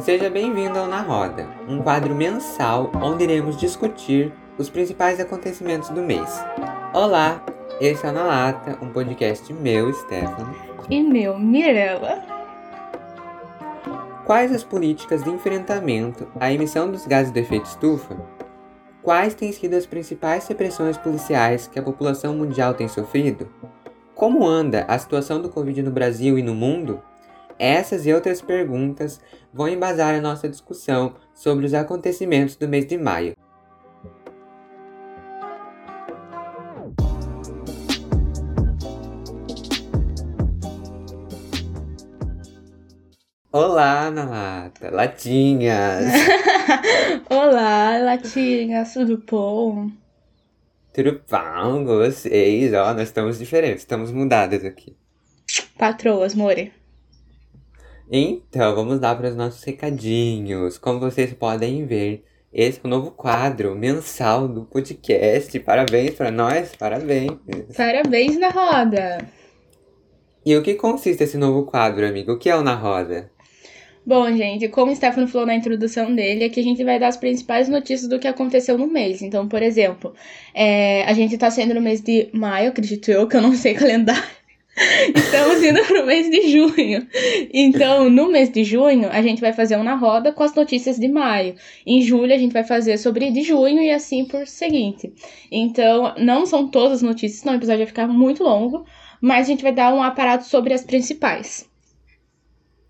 Seja bem-vindo ao Na Roda, um quadro mensal onde iremos discutir os principais acontecimentos do mês. Olá, esse é o Na Lata, um podcast meu, Stefano. E meu, Mirella. Quais as políticas de enfrentamento à emissão dos gases de efeito estufa? Quais têm sido as principais repressões policiais que a população mundial tem sofrido? Como anda a situação do Covid no Brasil e no mundo? Essas e outras perguntas vão embasar a nossa discussão sobre os acontecimentos do mês de maio. Olá, Nata, latinhas! Olá, latinhas, tudo bom? Tudo bom com vocês? Ó, nós estamos diferentes, estamos mudadas aqui. Patroas, more. Então, vamos lá para os nossos recadinhos. Como vocês podem ver, esse é o novo quadro mensal do podcast. Parabéns para nós, parabéns. Parabéns na roda! E o que consiste esse novo quadro, amigo? O que é o Na Roda? Bom, gente, como o Stefano falou na introdução dele, aqui a gente vai dar as principais notícias do que aconteceu no mês. Então, por exemplo, é, a gente tá sendo no mês de maio, acredito eu, que eu não sei calendário. Estamos indo pro mês de junho. Então, no mês de junho, a gente vai fazer um na roda com as notícias de maio. Em julho, a gente vai fazer sobre de junho e assim por seguinte. Então, não são todas as notícias, senão o episódio vai ficar muito longo, mas a gente vai dar um aparato sobre as principais.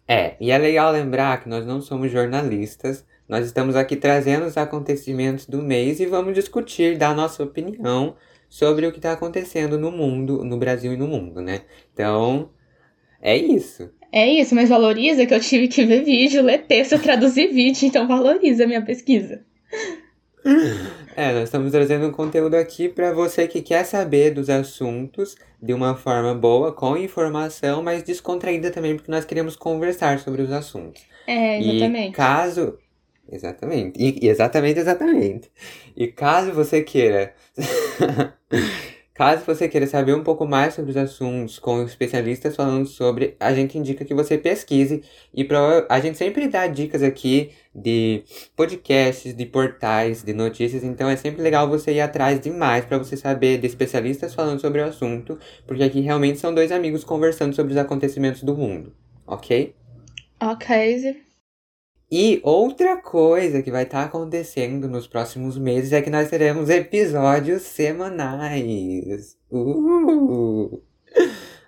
É, e é legal lembrar que nós não somos jornalistas, nós estamos aqui trazendo os acontecimentos do mês e vamos discutir, dar nossa opinião sobre o que está acontecendo no mundo, no Brasil e no mundo, né? Então, é isso. É isso, mas valoriza que eu tive que ver vídeo, ler texto, traduzir vídeo, então valoriza a minha pesquisa. É, nós estamos trazendo um conteúdo aqui para você que quer saber dos assuntos de uma forma boa, com informação, mas descontraída também, porque nós queremos conversar sobre os assuntos. É, exatamente. E caso. Exatamente. E, exatamente, exatamente. E caso você queira. Caso você queira saber um pouco mais sobre os assuntos, com especialistas falando sobre, a gente indica que você pesquise e prova... a gente sempre dá dicas aqui de podcasts, de portais, de notícias, então é sempre legal você ir atrás demais para você saber de especialistas falando sobre o assunto, porque aqui realmente são dois amigos conversando sobre os acontecimentos do mundo, ok? Ok. E outra coisa que vai estar tá acontecendo nos próximos meses é que nós teremos episódios semanais. Uh!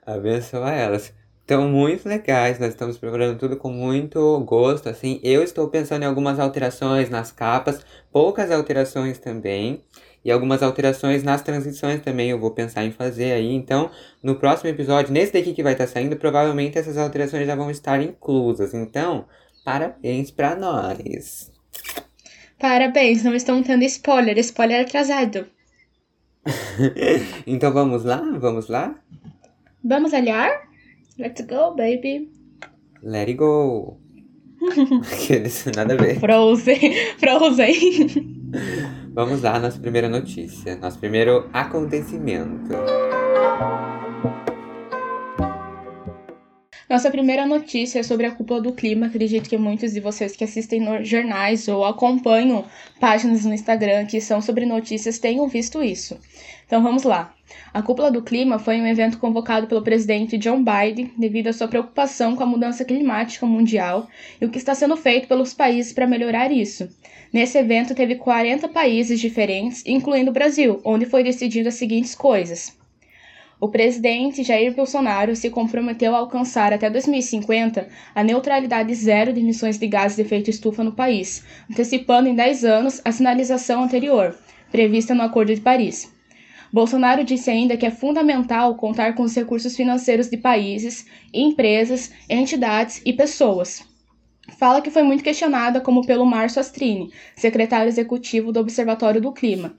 Abençoa elas. Estão muito legais, nós estamos preparando tudo com muito gosto, assim. Eu estou pensando em algumas alterações nas capas, poucas alterações também. E algumas alterações nas transições também eu vou pensar em fazer aí. Então, no próximo episódio, nesse daqui que vai estar tá saindo, provavelmente essas alterações já vão estar inclusas. Então, Parabéns pra nós. Parabéns, não estão tendo spoiler, spoiler atrasado. então vamos lá? Vamos lá? Vamos aliar? Let's go, baby. Let it go. Nada a ver. Frozen. Frozen. Vamos lá, nossa primeira notícia. Nosso primeiro acontecimento. Nossa primeira notícia é sobre a cúpula do clima. Acredito que muitos de vocês que assistem jornais ou acompanham páginas no Instagram que são sobre notícias tenham visto isso. Então vamos lá. A cúpula do clima foi um evento convocado pelo presidente John Biden devido à sua preocupação com a mudança climática mundial e o que está sendo feito pelos países para melhorar isso. Nesse evento teve 40 países diferentes, incluindo o Brasil, onde foi decidido as seguintes coisas: o presidente Jair Bolsonaro se comprometeu a alcançar até 2050 a neutralidade zero de emissões de gases de efeito estufa no país, antecipando em 10 anos a sinalização anterior, prevista no Acordo de Paris. Bolsonaro disse ainda que é fundamental contar com os recursos financeiros de países, empresas, entidades e pessoas. Fala que foi muito questionada como pelo Márcio Astrini, secretário executivo do Observatório do Clima.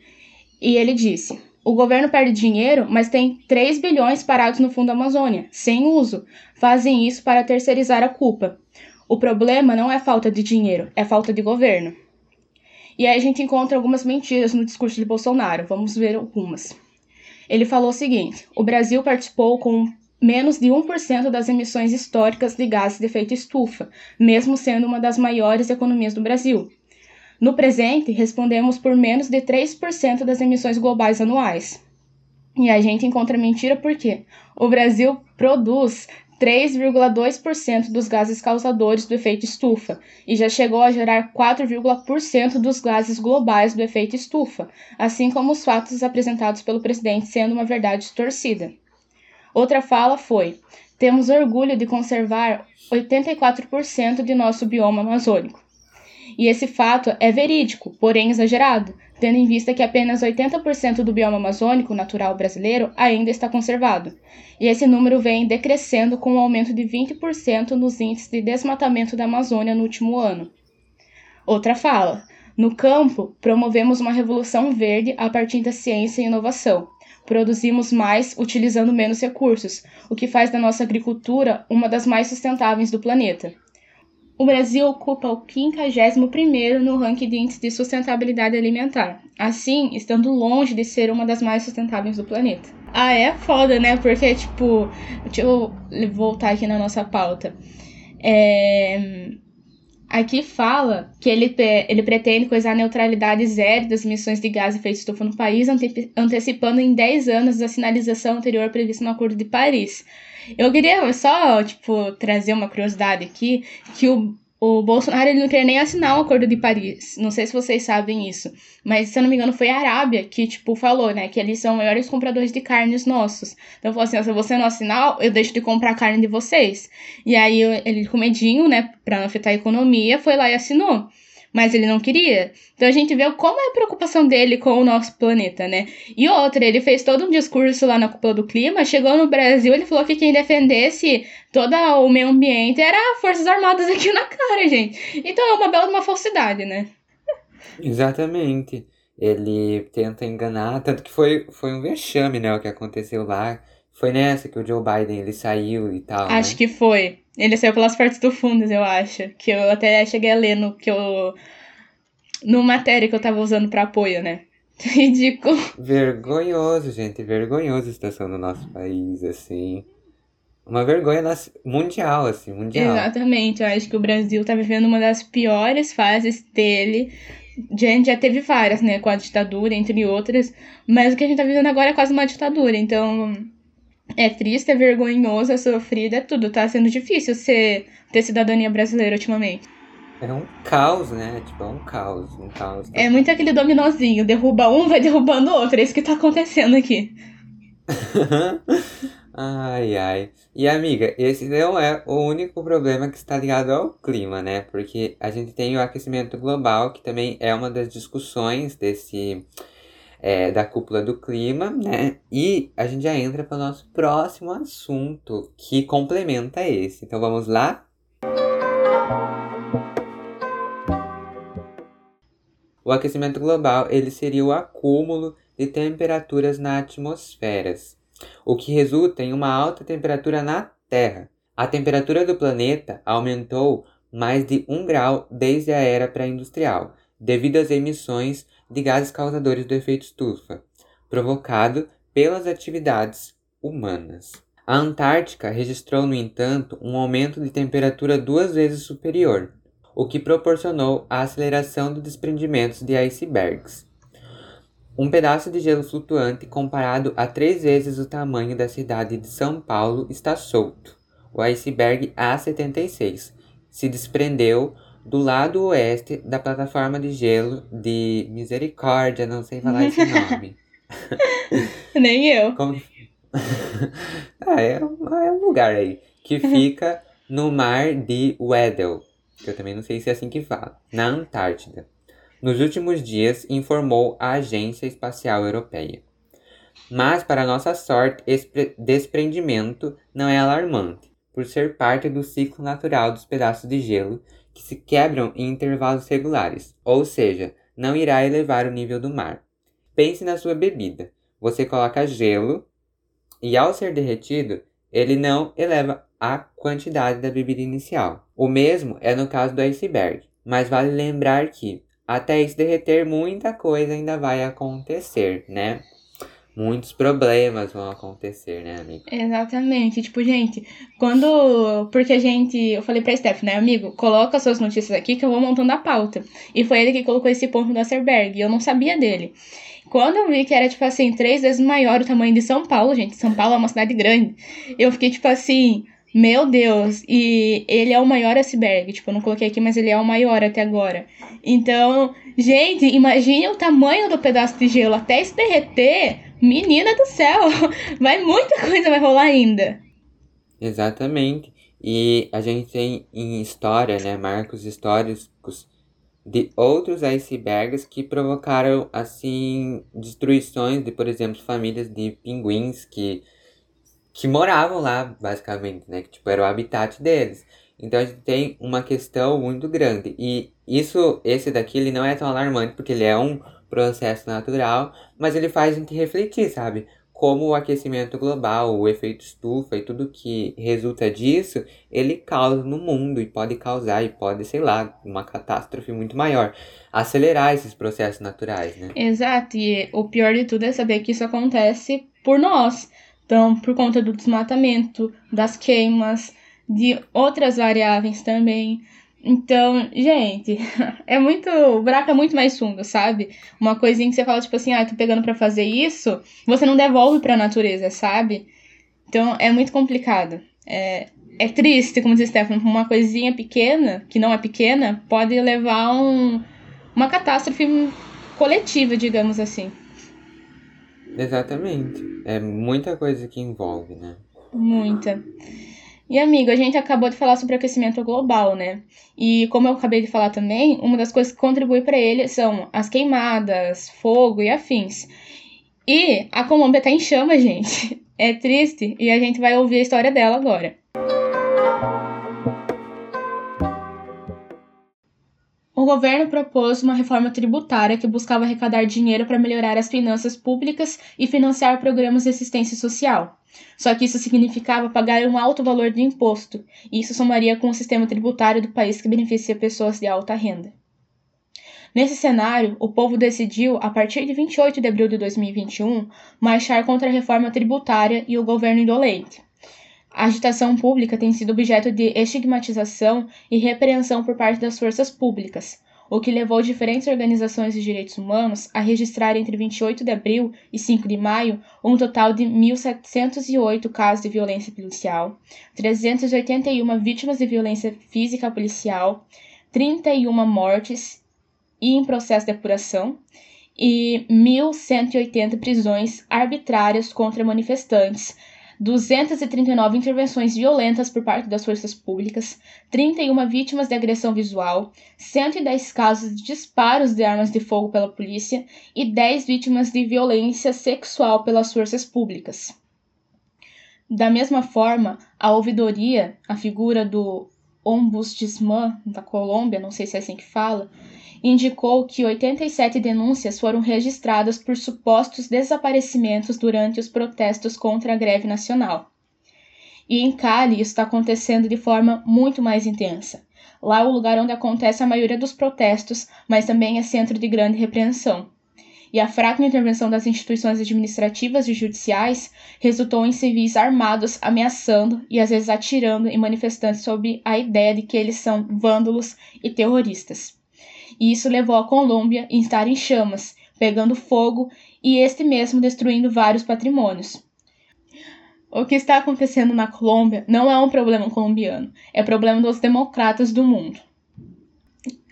E ele disse: o governo perde dinheiro, mas tem 3 bilhões parados no Fundo Amazônia, sem uso. Fazem isso para terceirizar a culpa. O problema não é falta de dinheiro, é falta de governo. E aí a gente encontra algumas mentiras no discurso de Bolsonaro. Vamos ver algumas. Ele falou o seguinte: o Brasil participou com menos de 1% das emissões históricas de gases de efeito estufa, mesmo sendo uma das maiores economias do Brasil. No presente, respondemos por menos de 3% das emissões globais anuais. E a gente encontra mentira porque o Brasil produz 3,2% dos gases causadores do efeito estufa e já chegou a gerar 4,% dos gases globais do efeito estufa, assim como os fatos apresentados pelo presidente sendo uma verdade distorcida. Outra fala foi: temos orgulho de conservar 84% de nosso bioma amazônico. E esse fato é verídico, porém exagerado, tendo em vista que apenas 80% do bioma amazônico natural brasileiro ainda está conservado. E esse número vem decrescendo com um aumento de 20% nos índices de desmatamento da Amazônia no último ano. Outra fala: no campo, promovemos uma revolução verde a partir da ciência e inovação, produzimos mais utilizando menos recursos, o que faz da nossa agricultura uma das mais sustentáveis do planeta. O Brasil ocupa o 51 no ranking de índice de sustentabilidade alimentar, assim, estando longe de ser uma das mais sustentáveis do planeta. Ah, é foda, né? Porque, tipo, deixa eu voltar aqui na nossa pauta. É, Aqui fala que ele, ele pretende coisar a neutralidade zero das emissões de gás de efeito estufa no país, ante, antecipando em 10 anos a sinalização anterior prevista no Acordo de Paris. Eu queria só, tipo, trazer uma curiosidade aqui, que o o Bolsonaro ele não quer nem assinar o Acordo de Paris. Não sei se vocês sabem isso. Mas, se eu não me engano, foi a Arábia que, tipo, falou, né? Que eles são maiores compradores de carnes nossos. Então, falou assim, se você não assinar, eu deixo de comprar carne de vocês. E aí, ele, com medinho, né? Pra não afetar a economia, foi lá e assinou mas ele não queria. Então a gente vê como é a preocupação dele com o nosso planeta, né? E outra, ele fez todo um discurso lá na cúpula do clima, chegou no Brasil, ele falou que quem defendesse todo o meio ambiente era Forças Armadas aqui na cara, gente. Então é uma bela uma falsidade, né? Exatamente. Ele tenta enganar, tanto que foi, foi um vexame, né, o que aconteceu lá. Foi nessa que o Joe Biden ele saiu e tal. Acho né? que foi. Ele saiu pelas partes do fundo, eu acho. Que eu até cheguei a ler no que eu. No matéria que eu tava usando pra apoio, né? Ridículo. Vergonhoso, gente. Vergonhoso a situação do nosso país, assim. Uma vergonha mundial, assim, mundial. Exatamente. Eu acho que o Brasil tá vivendo uma das piores fases dele. Gente já teve várias, né? Com a ditadura, entre outras. Mas o que a gente tá vivendo agora é quase uma ditadura. Então, é triste, é vergonhoso, é sofrido, é tudo. Tá sendo difícil ser, ter cidadania brasileira ultimamente. É um caos, né? Tipo, é um caos, um caos. É muito aquele dominozinho, derruba um, vai derrubando o outro. É isso que tá acontecendo aqui. ai, ai. E amiga, esse não é o único problema que está ligado ao clima, né? Porque a gente tem o aquecimento global, que também é uma das discussões desse é, da cúpula do clima, né? E a gente já entra para o nosso próximo assunto que complementa esse. Então vamos lá? O aquecimento global ele seria o acúmulo de temperaturas na atmosfera, o que resulta em uma alta temperatura na Terra. A temperatura do planeta aumentou mais de um grau desde a era pré-industrial, devido às emissões de gases causadores do efeito estufa, provocado pelas atividades humanas. A Antártica registrou, no entanto, um aumento de temperatura duas vezes superior, o que proporcionou a aceleração do desprendimento de icebergs. Um pedaço de gelo flutuante comparado a três vezes o tamanho da cidade de São Paulo está solto. O iceberg A76 se desprendeu do lado oeste da plataforma de gelo de Misericórdia, não sei falar esse nome. Nem eu. Como... ah, é, um, é um lugar aí que fica no mar de Weddell, que eu também não sei se é assim que fala, na Antártida. Nos últimos dias, informou a Agência Espacial Europeia. Mas, para nossa sorte, esse desprendimento não é alarmante, por ser parte do ciclo natural dos pedaços de gelo que se quebram em intervalos regulares, ou seja, não irá elevar o nível do mar. Pense na sua bebida. Você coloca gelo e, ao ser derretido, ele não eleva a quantidade da bebida inicial. O mesmo é no caso do iceberg, mas vale lembrar que, até isso derreter, muita coisa ainda vai acontecer, né? Muitos problemas vão acontecer, né, amigo? Exatamente. Tipo, gente, quando. Porque a gente. Eu falei pra Steph, né, amigo? Coloca suas notícias aqui que eu vou montando a pauta. E foi ele que colocou esse ponto do Acerberg. E eu não sabia dele. Quando eu vi que era, tipo assim, três vezes maior o tamanho de São Paulo, gente. São Paulo é uma cidade grande. Eu fiquei, tipo assim. Meu Deus, e ele é o maior iceberg, tipo, eu não coloquei aqui, mas ele é o maior até agora. Então, gente, imagine o tamanho do pedaço de gelo até se derreter. Menina do céu, vai muita coisa vai rolar ainda. Exatamente. E a gente tem em história, né, marcos históricos de outros icebergs que provocaram assim destruições de, por exemplo, famílias de pinguins que que moravam lá, basicamente, né? Que tipo, era o habitat deles. Então a gente tem uma questão muito grande. E isso, esse daqui, ele não é tão alarmante, porque ele é um processo natural, mas ele faz a gente refletir, sabe? Como o aquecimento global, o efeito estufa e tudo que resulta disso, ele causa no mundo e pode causar, e pode, sei lá, uma catástrofe muito maior. Acelerar esses processos naturais, né? Exato, e o pior de tudo é saber que isso acontece por nós. Então, por conta do desmatamento, das queimas, de outras variáveis também. Então, gente, é muito. O buraco é muito mais fundo, sabe? Uma coisinha que você fala, tipo assim, ah, tô pegando para fazer isso, você não devolve pra natureza, sabe? Então, é muito complicado. É, é triste, como diz Stefano, uma coisinha pequena, que não é pequena, pode levar a um, uma catástrofe coletiva, digamos assim. Exatamente. É muita coisa que envolve, né? Muita. E amigo, a gente acabou de falar sobre aquecimento global, né? E como eu acabei de falar também, uma das coisas que contribui para ele são as queimadas, fogo e afins. E a Colômbia tá em chama, gente. É triste e a gente vai ouvir a história dela agora. O governo propôs uma reforma tributária que buscava arrecadar dinheiro para melhorar as finanças públicas e financiar programas de assistência social. Só que isso significava pagar um alto valor de imposto, e isso somaria com o sistema tributário do país que beneficia pessoas de alta renda. Nesse cenário, o povo decidiu, a partir de 28 de abril de 2021, marchar contra a reforma tributária e o governo indolente. A agitação pública tem sido objeto de estigmatização e repreensão por parte das forças públicas, o que levou diferentes organizações de direitos humanos a registrar entre 28 de abril e 5 de maio um total de 1.708 casos de violência policial, 381 vítimas de violência física policial, 31 mortes e em processo de apuração e 1.180 prisões arbitrárias contra manifestantes, 239 intervenções violentas por parte das forças públicas, 31 vítimas de agressão visual, 110 casos de disparos de armas de fogo pela polícia e 10 vítimas de violência sexual pelas forças públicas. Da mesma forma, a ouvidoria, a figura do ombudsman da Colômbia, não sei se é assim que fala, indicou que 87 denúncias foram registradas por supostos desaparecimentos durante os protestos contra a greve nacional. E em Cali isso está acontecendo de forma muito mais intensa. Lá é o lugar onde acontece a maioria dos protestos, mas também é centro de grande repreensão. E a fraca intervenção das instituições administrativas e judiciais resultou em civis armados ameaçando e às vezes atirando em manifestantes sob a ideia de que eles são vândalos e terroristas e isso levou a Colômbia a estar em chamas, pegando fogo e este mesmo destruindo vários patrimônios. O que está acontecendo na Colômbia não é um problema colombiano, é problema dos democratas do mundo.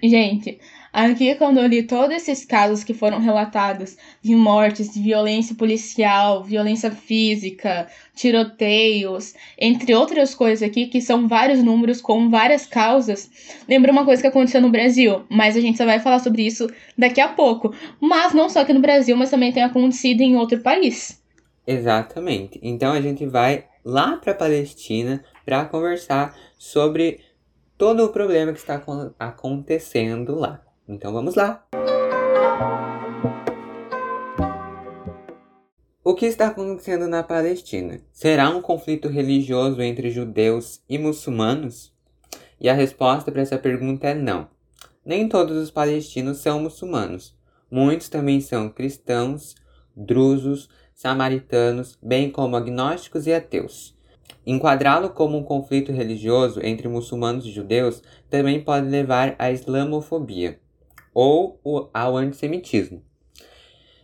Gente, Aqui, quando eu li todos esses casos que foram relatados de mortes, de violência policial, violência física, tiroteios, entre outras coisas aqui, que são vários números com várias causas, lembra uma coisa que aconteceu no Brasil, mas a gente só vai falar sobre isso daqui a pouco. Mas não só aqui no Brasil, mas também tem acontecido em outro país. Exatamente. Então a gente vai lá para a Palestina para conversar sobre todo o problema que está acontecendo lá. Então vamos lá! O que está acontecendo na Palestina? Será um conflito religioso entre judeus e muçulmanos? E a resposta para essa pergunta é não. Nem todos os palestinos são muçulmanos. Muitos também são cristãos, drusos, samaritanos, bem como agnósticos e ateus. Enquadrá-lo como um conflito religioso entre muçulmanos e judeus também pode levar à islamofobia ou ao antissemitismo.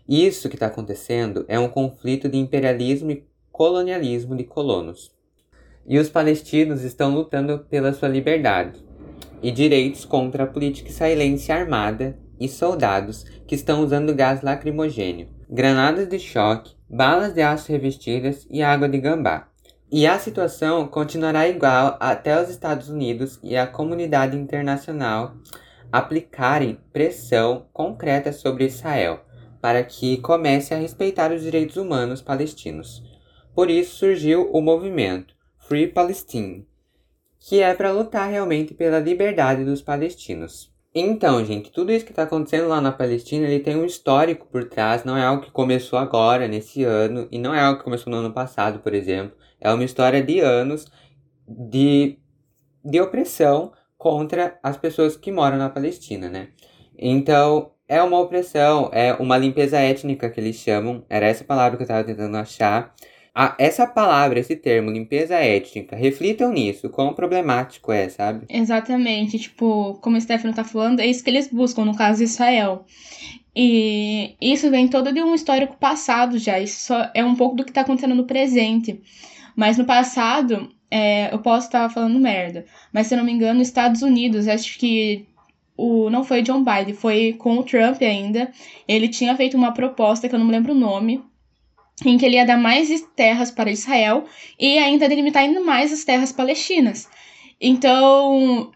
Isso que está acontecendo é um conflito de imperialismo e colonialismo de colonos. E os palestinos estão lutando pela sua liberdade e direitos contra a política israelense armada e soldados que estão usando gás lacrimogênio, granadas de choque, balas de aço revestidas e água de gambá. E a situação continuará igual até os Estados Unidos e a comunidade internacional aplicarem pressão concreta sobre Israel para que comece a respeitar os direitos humanos palestinos. Por isso surgiu o movimento Free Palestine, que é para lutar realmente pela liberdade dos palestinos. Então, gente, tudo isso que está acontecendo lá na Palestina, ele tem um histórico por trás, não é algo que começou agora, nesse ano, e não é algo que começou no ano passado, por exemplo. É uma história de anos de, de opressão contra as pessoas que moram na Palestina, né? Então, é uma opressão, é uma limpeza étnica que eles chamam, era essa palavra que eu estava tentando achar. Ah, essa palavra, esse termo, limpeza étnica, reflitam nisso, quão problemático é, sabe? Exatamente, tipo, como o Stefano tá falando, é isso que eles buscam, no caso Israel. E isso vem todo de um histórico passado já, isso é um pouco do que tá acontecendo no presente. Mas no passado, é, eu posso estar falando merda, mas se eu não me engano, Estados Unidos, acho que o não foi John Biden, foi com o Trump ainda. Ele tinha feito uma proposta que eu não me lembro o nome, em que ele ia dar mais terras para Israel e ainda delimitar ainda mais as terras palestinas. Então,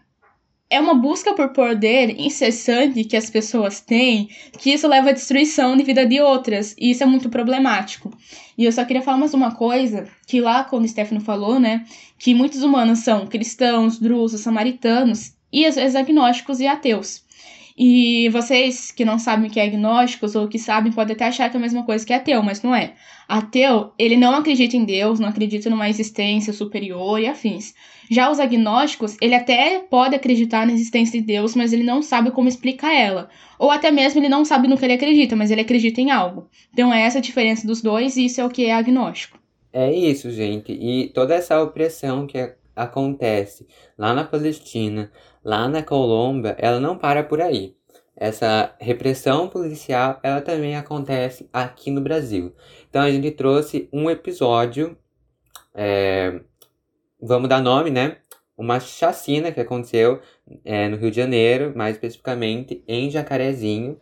é uma busca por poder incessante que as pessoas têm, que isso leva à destruição de vida de outras, e isso é muito problemático. E eu só queria falar mais uma coisa, que lá quando o Stefano falou, né, que muitos humanos são cristãos, drusos, samaritanos, e às vezes agnósticos e ateus. E vocês que não sabem que é agnósticos ou que sabem podem até achar que é a mesma coisa que ateu, mas não é. Ateu, ele não acredita em Deus, não acredita numa existência superior e afins. Já os agnósticos, ele até pode acreditar na existência de Deus, mas ele não sabe como explicar ela. Ou até mesmo ele não sabe no que ele acredita, mas ele acredita em algo. Então é essa a diferença dos dois e isso é o que é agnóstico. É isso, gente. E toda essa opressão que acontece lá na Palestina, lá na Colômbia, ela não para por aí. Essa repressão policial, ela também acontece aqui no Brasil. Então a gente trouxe um episódio é, vamos dar nome, né? Uma chacina que aconteceu é, no Rio de Janeiro, mais especificamente em Jacarezinho.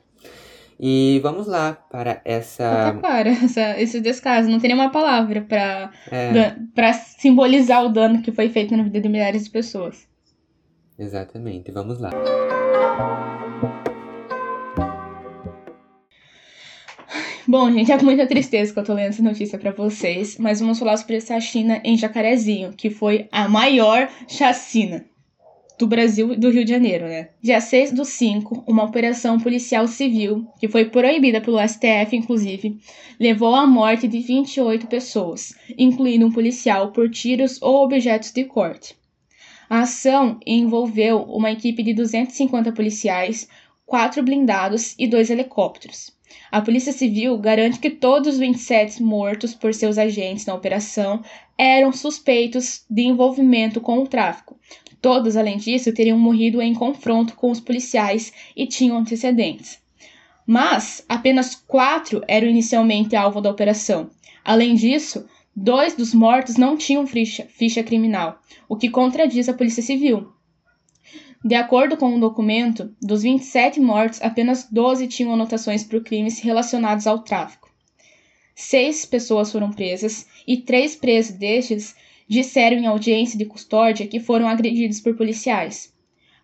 E vamos lá para essa. Para essa, esse descaso. Não tem nenhuma palavra para é. simbolizar o dano que foi feito na vida de milhares de pessoas. Exatamente, vamos lá. Bom, gente, é com muita tristeza que eu tô lendo essa notícia para vocês, mas vamos falar sobre essa chacina em Jacarezinho, que foi a maior chacina do Brasil e do Rio de Janeiro, né? Dia 6 do 5, uma operação policial civil, que foi proibida pelo STF, inclusive, levou à morte de 28 pessoas, incluindo um policial por tiros ou objetos de corte. A ação envolveu uma equipe de 250 policiais, quatro blindados e dois helicópteros. A Polícia Civil garante que todos os 27 mortos por seus agentes na operação eram suspeitos de envolvimento com o tráfico. Todos, além disso, teriam morrido em confronto com os policiais e tinham antecedentes. Mas apenas quatro eram inicialmente alvo da operação. Além disso, dois dos mortos não tinham ficha, ficha criminal, o que contradiz a Polícia Civil. De acordo com um documento, dos 27 mortos, apenas 12 tinham anotações por crimes relacionados ao tráfico. Seis pessoas foram presas e três presos destes disseram em audiência de custódia que foram agredidos por policiais.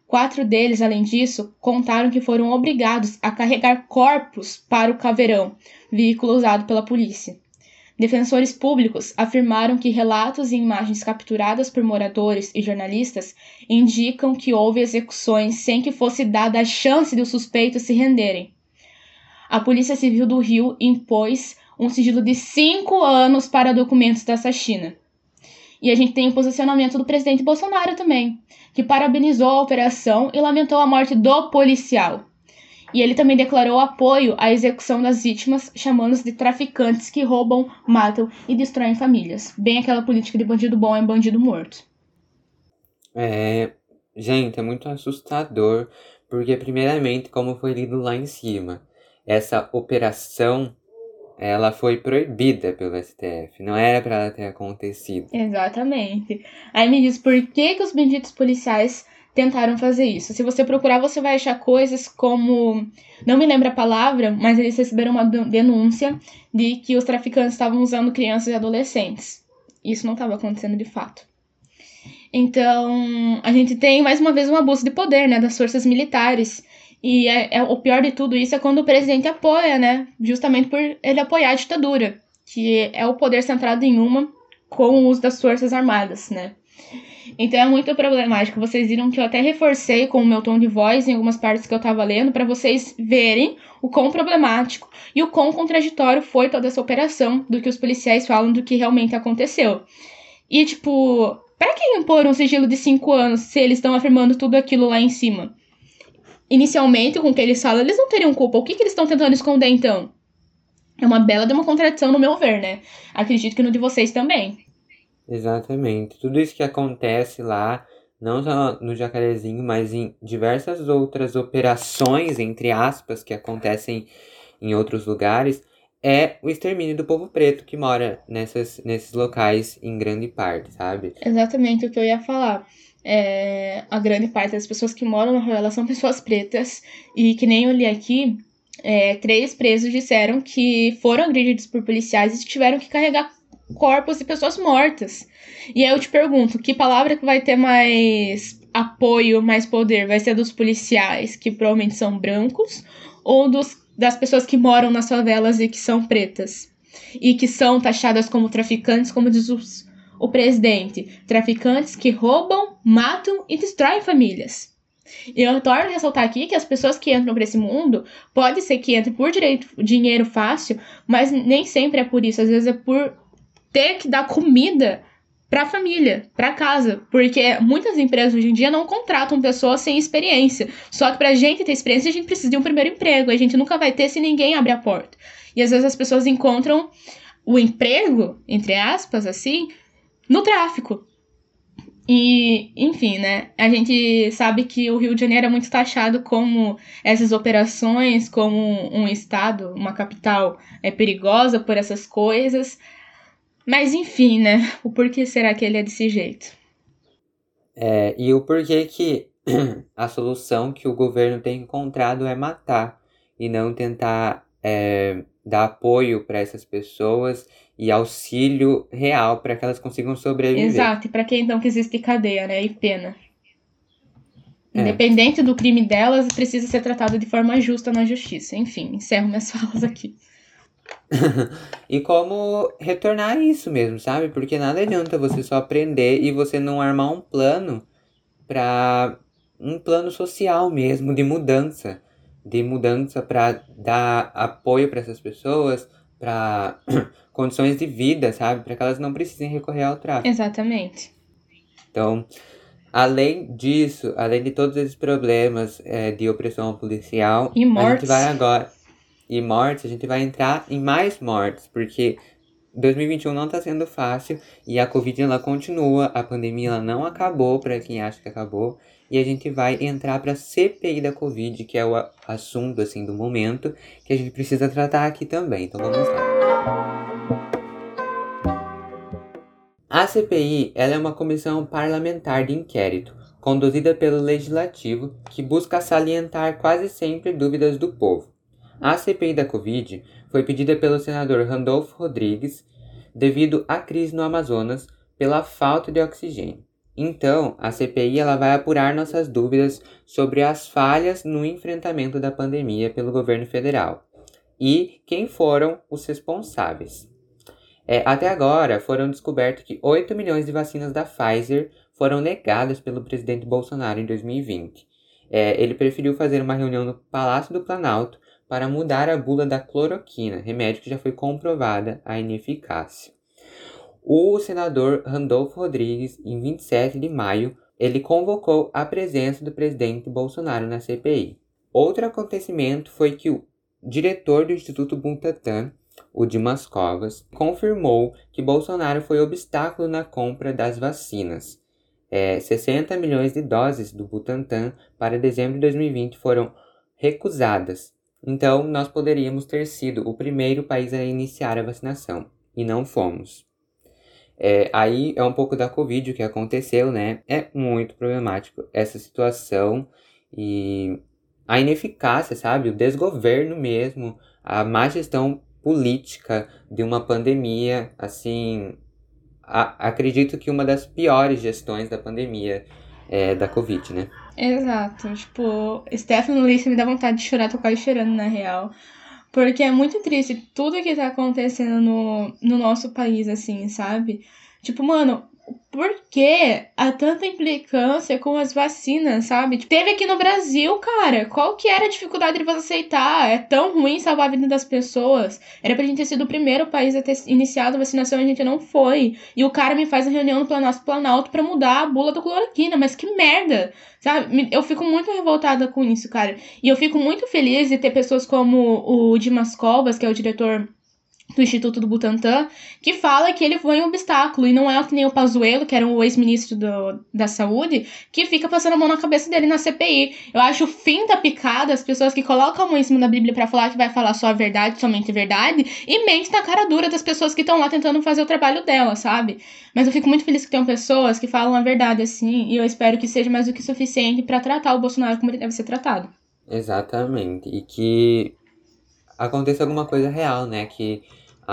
Quatro deles, além disso, contaram que foram obrigados a carregar corpos para o caveirão, veículo usado pela polícia. Defensores públicos afirmaram que relatos e imagens capturadas por moradores e jornalistas indicam que houve execuções sem que fosse dada a chance de os suspeitos se renderem. A Polícia Civil do Rio impôs um sigilo de cinco anos para documentos dessa China. E a gente tem o posicionamento do presidente Bolsonaro também, que parabenizou a operação e lamentou a morte do policial. E ele também declarou apoio à execução das vítimas, chamando-os de traficantes que roubam, matam e destroem famílias. Bem aquela política de bandido bom é bandido morto. É, gente, é muito assustador, porque primeiramente, como foi lido lá em cima, essa operação ela foi proibida pelo STF. Não era para ela ter acontecido. Exatamente. Aí me diz por que, que os benditos policiais tentaram fazer isso. Se você procurar, você vai achar coisas como. Não me lembro a palavra, mas eles receberam uma denúncia de que os traficantes estavam usando crianças e adolescentes. Isso não estava acontecendo de fato. Então, a gente tem mais uma vez um abuso de poder, né, das forças militares. E é, é, o pior de tudo isso é quando o presidente apoia, né, justamente por ele apoiar a ditadura, que é o poder centrado em uma com o uso das forças armadas, né. Então é muito problemático. Vocês viram que eu até reforcei com o meu tom de voz em algumas partes que eu tava lendo para vocês verem o quão problemático e o quão contraditório foi toda essa operação do que os policiais falam do que realmente aconteceu. E tipo, para que impor um sigilo de cinco anos se eles estão afirmando tudo aquilo lá em cima? Inicialmente, com o que eles falam, eles não teriam culpa. O que, que eles estão tentando esconder, então? É uma bela de uma contradição, no meu ver, né? Acredito que no de vocês também. Exatamente. Tudo isso que acontece lá, não só no Jacarezinho, mas em diversas outras operações, entre aspas, que acontecem em outros lugares, é o extermínio do povo preto que mora nessas, nesses locais em grande parte, sabe? Exatamente o que eu ia falar. É, a grande parte das pessoas que moram na favela são pessoas pretas, e que nem eu li aqui, é, três presos disseram que foram agredidos por policiais e tiveram que carregar corpos de pessoas mortas. E aí eu te pergunto, que palavra que vai ter mais apoio, mais poder? Vai ser dos policiais, que provavelmente são brancos, ou dos das pessoas que moram nas favelas e que são pretas. E que são taxadas como traficantes, como diz os, o presidente. Traficantes que roubam, matam e destroem famílias. E eu torno a ressaltar aqui que as pessoas que entram para esse mundo, pode ser que entrem por direito, dinheiro fácil, mas nem sempre é por isso. Às vezes é por ter que dar comida para a família, para casa, porque muitas empresas hoje em dia não contratam pessoas sem experiência. Só que para a gente ter experiência, a gente precisa de um primeiro emprego. A gente nunca vai ter se ninguém abrir a porta. E às vezes as pessoas encontram o emprego, entre aspas, assim, no tráfico. E, enfim, né? A gente sabe que o Rio de Janeiro é muito taxado como essas operações, como um estado, uma capital é perigosa por essas coisas. Mas enfim, né? O porquê será que ele é desse jeito? É, e o porquê que a solução que o governo tem encontrado é matar e não tentar é, dar apoio para essas pessoas e auxílio real para que elas consigam sobreviver. Exato, e para quem então que existe cadeia, né? E pena. É. Independente do crime delas, precisa ser tratado de forma justa na justiça. Enfim, encerro minhas falas aqui. e como retornar isso mesmo, sabe? Porque nada adianta você só aprender e você não armar um plano para um plano social mesmo de mudança, de mudança para dar apoio para essas pessoas, para condições de vida, sabe? Para que elas não precisem recorrer ao tráfico. Exatamente. Então, além disso, além de todos esses problemas é, de opressão policial, e a gente vai agora e mortes, a gente vai entrar em mais mortes, porque 2021 não está sendo fácil e a Covid ela continua, a pandemia ela não acabou para quem acha que acabou, e a gente vai entrar para a CPI da Covid, que é o assunto assim do momento que a gente precisa tratar aqui também. Então vamos lá. A CPI ela é uma comissão parlamentar de inquérito conduzida pelo legislativo que busca salientar quase sempre dúvidas do povo. A CPI da Covid foi pedida pelo senador Randolfo Rodrigues devido à crise no Amazonas pela falta de oxigênio. Então, a CPI ela vai apurar nossas dúvidas sobre as falhas no enfrentamento da pandemia pelo governo federal e quem foram os responsáveis. É, até agora, foram descobertos que 8 milhões de vacinas da Pfizer foram negadas pelo presidente Bolsonaro em 2020. É, ele preferiu fazer uma reunião no Palácio do Planalto para mudar a bula da cloroquina, remédio que já foi comprovada a ineficácia. O senador Randolfo Rodrigues, em 27 de maio, ele convocou a presença do presidente Bolsonaro na CPI. Outro acontecimento foi que o diretor do Instituto Butantan, o Dimas Covas, confirmou que Bolsonaro foi obstáculo na compra das vacinas. É, 60 milhões de doses do Butantan para dezembro de 2020 foram recusadas. Então, nós poderíamos ter sido o primeiro país a iniciar a vacinação, e não fomos. É, aí é um pouco da Covid o que aconteceu, né? É muito problemático essa situação e a ineficácia, sabe? O desgoverno mesmo, a má gestão política de uma pandemia, assim, a, acredito que uma das piores gestões da pandemia é, da Covid, né? Exato. Tipo, Stefano Lisse me dá vontade de chorar, tô quase chorando na real. Porque é muito triste tudo que tá acontecendo no, no nosso país, assim, sabe? Tipo, mano, por que há tanta implicância com as vacinas, sabe? Teve aqui no Brasil, cara. Qual que era a dificuldade de você aceitar? É tão ruim salvar a vida das pessoas. Era pra gente ter sido o primeiro país a ter iniciado a vacinação e a gente não foi. E o cara me faz a reunião no Planalto Planalto pra mudar a bula do cloroquina. Mas que merda! Sabe? Eu fico muito revoltada com isso, cara. E eu fico muito feliz de ter pessoas como o Dimas Covas, que é o diretor do Instituto do Butantan, que fala que ele foi um obstáculo e não é que nem o Pazuello, que era o ex-ministro da Saúde, que fica passando a mão na cabeça dele na CPI. Eu acho o fim da picada as pessoas que colocam a mão em cima da Bíblia para falar que vai falar só a verdade, somente a verdade, e mente na cara dura das pessoas que estão lá tentando fazer o trabalho dela, sabe? Mas eu fico muito feliz que tenham pessoas que falam a verdade assim, e eu espero que seja mais do que suficiente para tratar o Bolsonaro como ele deve ser tratado. Exatamente. E que aconteça alguma coisa real, né? Que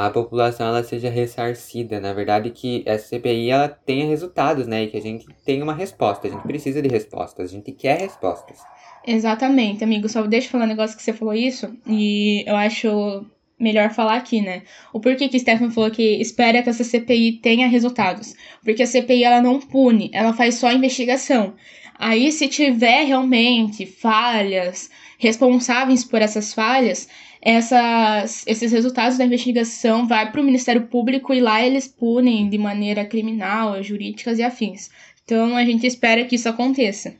a população ela seja ressarcida. Na verdade, que essa CPI ela tenha resultados, né? E que a gente tenha uma resposta. A gente precisa de respostas, a gente quer respostas. Exatamente, amigo. Só deixa eu falar um negócio que você falou isso. E eu acho melhor falar aqui, né? O porquê que Stefan falou que espera que essa CPI tenha resultados. Porque a CPI ela não pune, ela faz só investigação. Aí, se tiver realmente falhas, responsáveis por essas falhas, essas, esses resultados da investigação vai para o Ministério Público e lá eles punem de maneira criminal, jurídicas e afins. Então a gente espera que isso aconteça.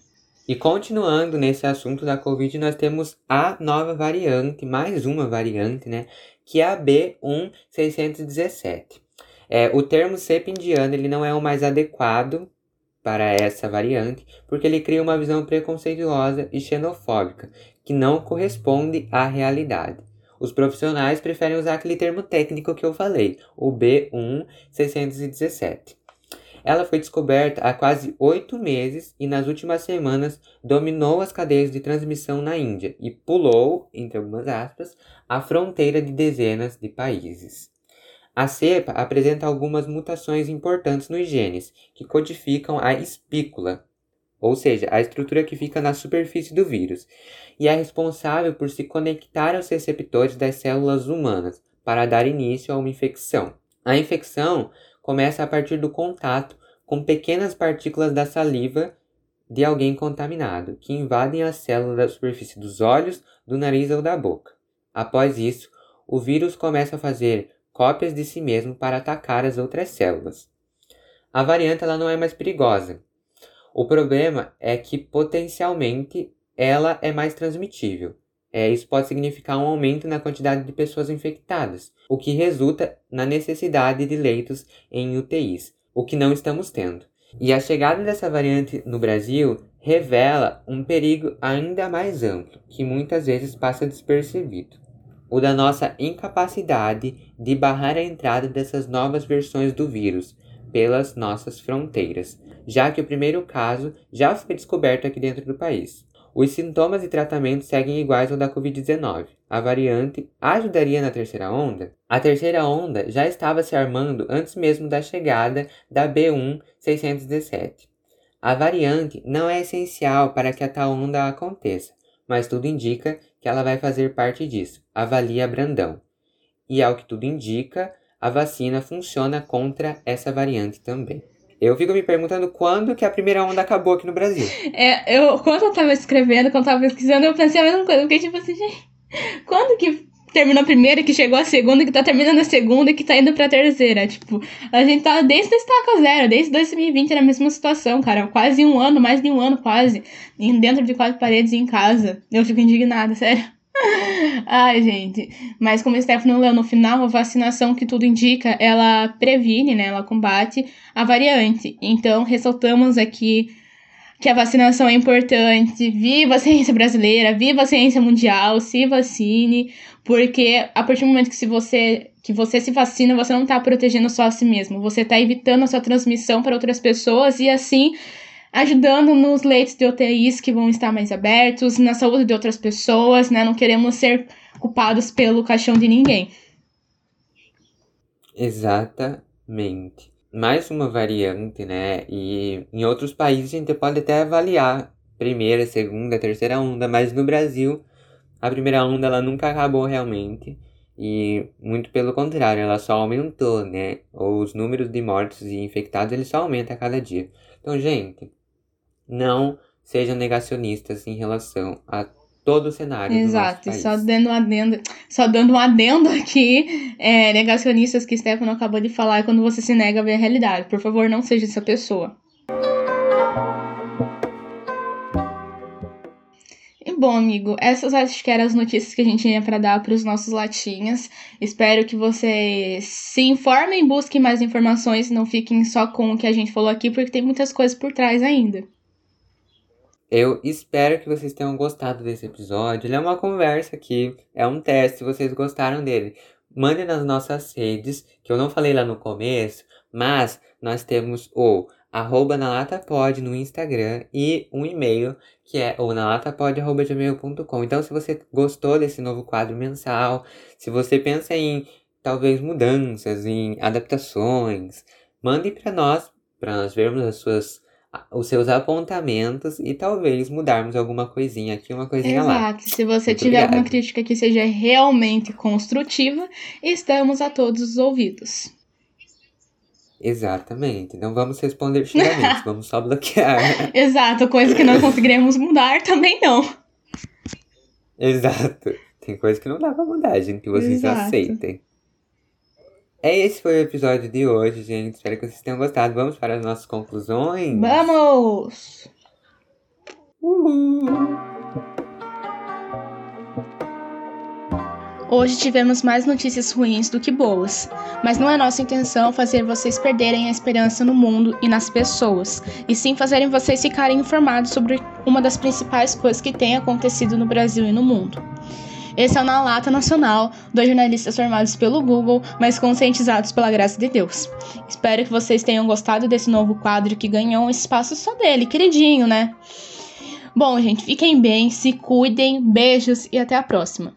E continuando nesse assunto da Covid, nós temos a nova variante, mais uma variante, né? Que é a B1617. É, o termo cepa indiano ele não é o mais adequado para essa variante, porque ele cria uma visão preconceituosa e xenofóbica, que não corresponde à realidade. Os profissionais preferem usar aquele termo técnico que eu falei, o B1617. Ela foi descoberta há quase oito meses e nas últimas semanas dominou as cadeias de transmissão na Índia e pulou, entre algumas aspas, a fronteira de dezenas de países. A cepa apresenta algumas mutações importantes nos genes, que codificam a espícula, ou seja, a estrutura que fica na superfície do vírus, e é responsável por se conectar aos receptores das células humanas para dar início a uma infecção. A infecção começa a partir do contato com pequenas partículas da saliva de alguém contaminado, que invadem a célula da superfície dos olhos, do nariz ou da boca. Após isso, o vírus começa a fazer cópias de si mesmo para atacar as outras células. A variante ela não é mais perigosa, o problema é que potencialmente ela é mais transmitível. É, isso pode significar um aumento na quantidade de pessoas infectadas, o que resulta na necessidade de leitos em UTIs, o que não estamos tendo. E a chegada dessa variante no Brasil revela um perigo ainda mais amplo, que muitas vezes passa despercebido: o da nossa incapacidade de barrar a entrada dessas novas versões do vírus pelas nossas fronteiras, já que o primeiro caso já foi descoberto aqui dentro do país. Os sintomas e tratamentos seguem iguais ao da Covid-19. A variante ajudaria na terceira onda? A terceira onda já estava se armando antes mesmo da chegada da B1-617. A variante não é essencial para que a tal onda aconteça, mas tudo indica que ela vai fazer parte disso, avalia Brandão. E ao que tudo indica, a vacina funciona contra essa variante também. Eu fico me perguntando quando que a primeira onda acabou aqui no Brasil. É, eu, quando eu tava escrevendo, quando eu tava pesquisando, eu pensei a mesma coisa. Porque, tipo assim, gente, quando que terminou a primeira, que chegou a segunda, que tá terminando a segunda, que tá indo pra terceira. Tipo, a gente tá desde a estaca zero, desde 2020 na mesma situação, cara. Quase um ano, mais de um ano quase, dentro de quatro paredes em casa. Eu fico indignada, sério. Ai, gente. Mas como o Stefano leu no final, a vacinação que tudo indica, ela previne, né? Ela combate a variante. Então, ressaltamos aqui que a vacinação é importante. Viva a ciência brasileira, viva a ciência mundial, se vacine, porque a partir do momento que se você que você se vacina, você não está protegendo só a si mesmo, você está evitando a sua transmissão para outras pessoas e assim ajudando nos leitos de UTIs que vão estar mais abertos, na saúde de outras pessoas, né? Não queremos ser culpados pelo caixão de ninguém. Exatamente mais uma variante, né? E em outros países a gente pode até avaliar primeira, segunda, terceira onda, mas no Brasil a primeira onda ela nunca acabou realmente e muito pelo contrário, ela só aumentou, né? Os números de mortes e infectados eles só aumentam a cada dia. Então, gente, não sejam negacionistas em relação a todo o cenário Exato, só dando um adendo, só dando um adendo aqui, é, negacionistas que Stefano acabou de falar, é quando você se nega a ver a realidade. Por favor, não seja essa pessoa. E bom, amigo, essas acho que eram as notícias que a gente tinha para dar para os nossos latinhas. Espero que vocês se informem, busquem mais informações, não fiquem só com o que a gente falou aqui, porque tem muitas coisas por trás ainda. Eu espero que vocês tenham gostado desse episódio. Ele é uma conversa aqui, é um teste, se vocês gostaram dele. Mandem nas nossas redes, que eu não falei lá no começo, mas nós temos o arroba nalatapod no Instagram e um e-mail que é o nalatapod.gmail.com. Então, se você gostou desse novo quadro mensal, se você pensa em talvez mudanças, em adaptações, mande para nós, para nós vermos as suas os seus apontamentos e talvez mudarmos alguma coisinha aqui, uma coisinha Exato. lá. Exato. Se você Muito tiver obrigado. alguma crítica que seja realmente construtiva, estamos a todos os ouvidos. Exatamente. Não vamos responder xingamentos, vamos só bloquear. Exato, coisa que não conseguiremos mudar também não. Exato. Tem coisa que não dá pra mudar, gente, que vocês Exato. aceitem. É esse foi o episódio de hoje, gente. Espero que vocês tenham gostado. Vamos para as nossas conclusões? Vamos! Uhul. Hoje tivemos mais notícias ruins do que boas, mas não é nossa intenção fazer vocês perderem a esperança no mundo e nas pessoas, e sim fazerem vocês ficarem informados sobre uma das principais coisas que tem acontecido no Brasil e no mundo. Esse é o Na Lata Nacional, dois jornalistas formados pelo Google, mas conscientizados pela graça de Deus. Espero que vocês tenham gostado desse novo quadro que ganhou um espaço só dele, queridinho, né? Bom, gente, fiquem bem, se cuidem, beijos e até a próxima.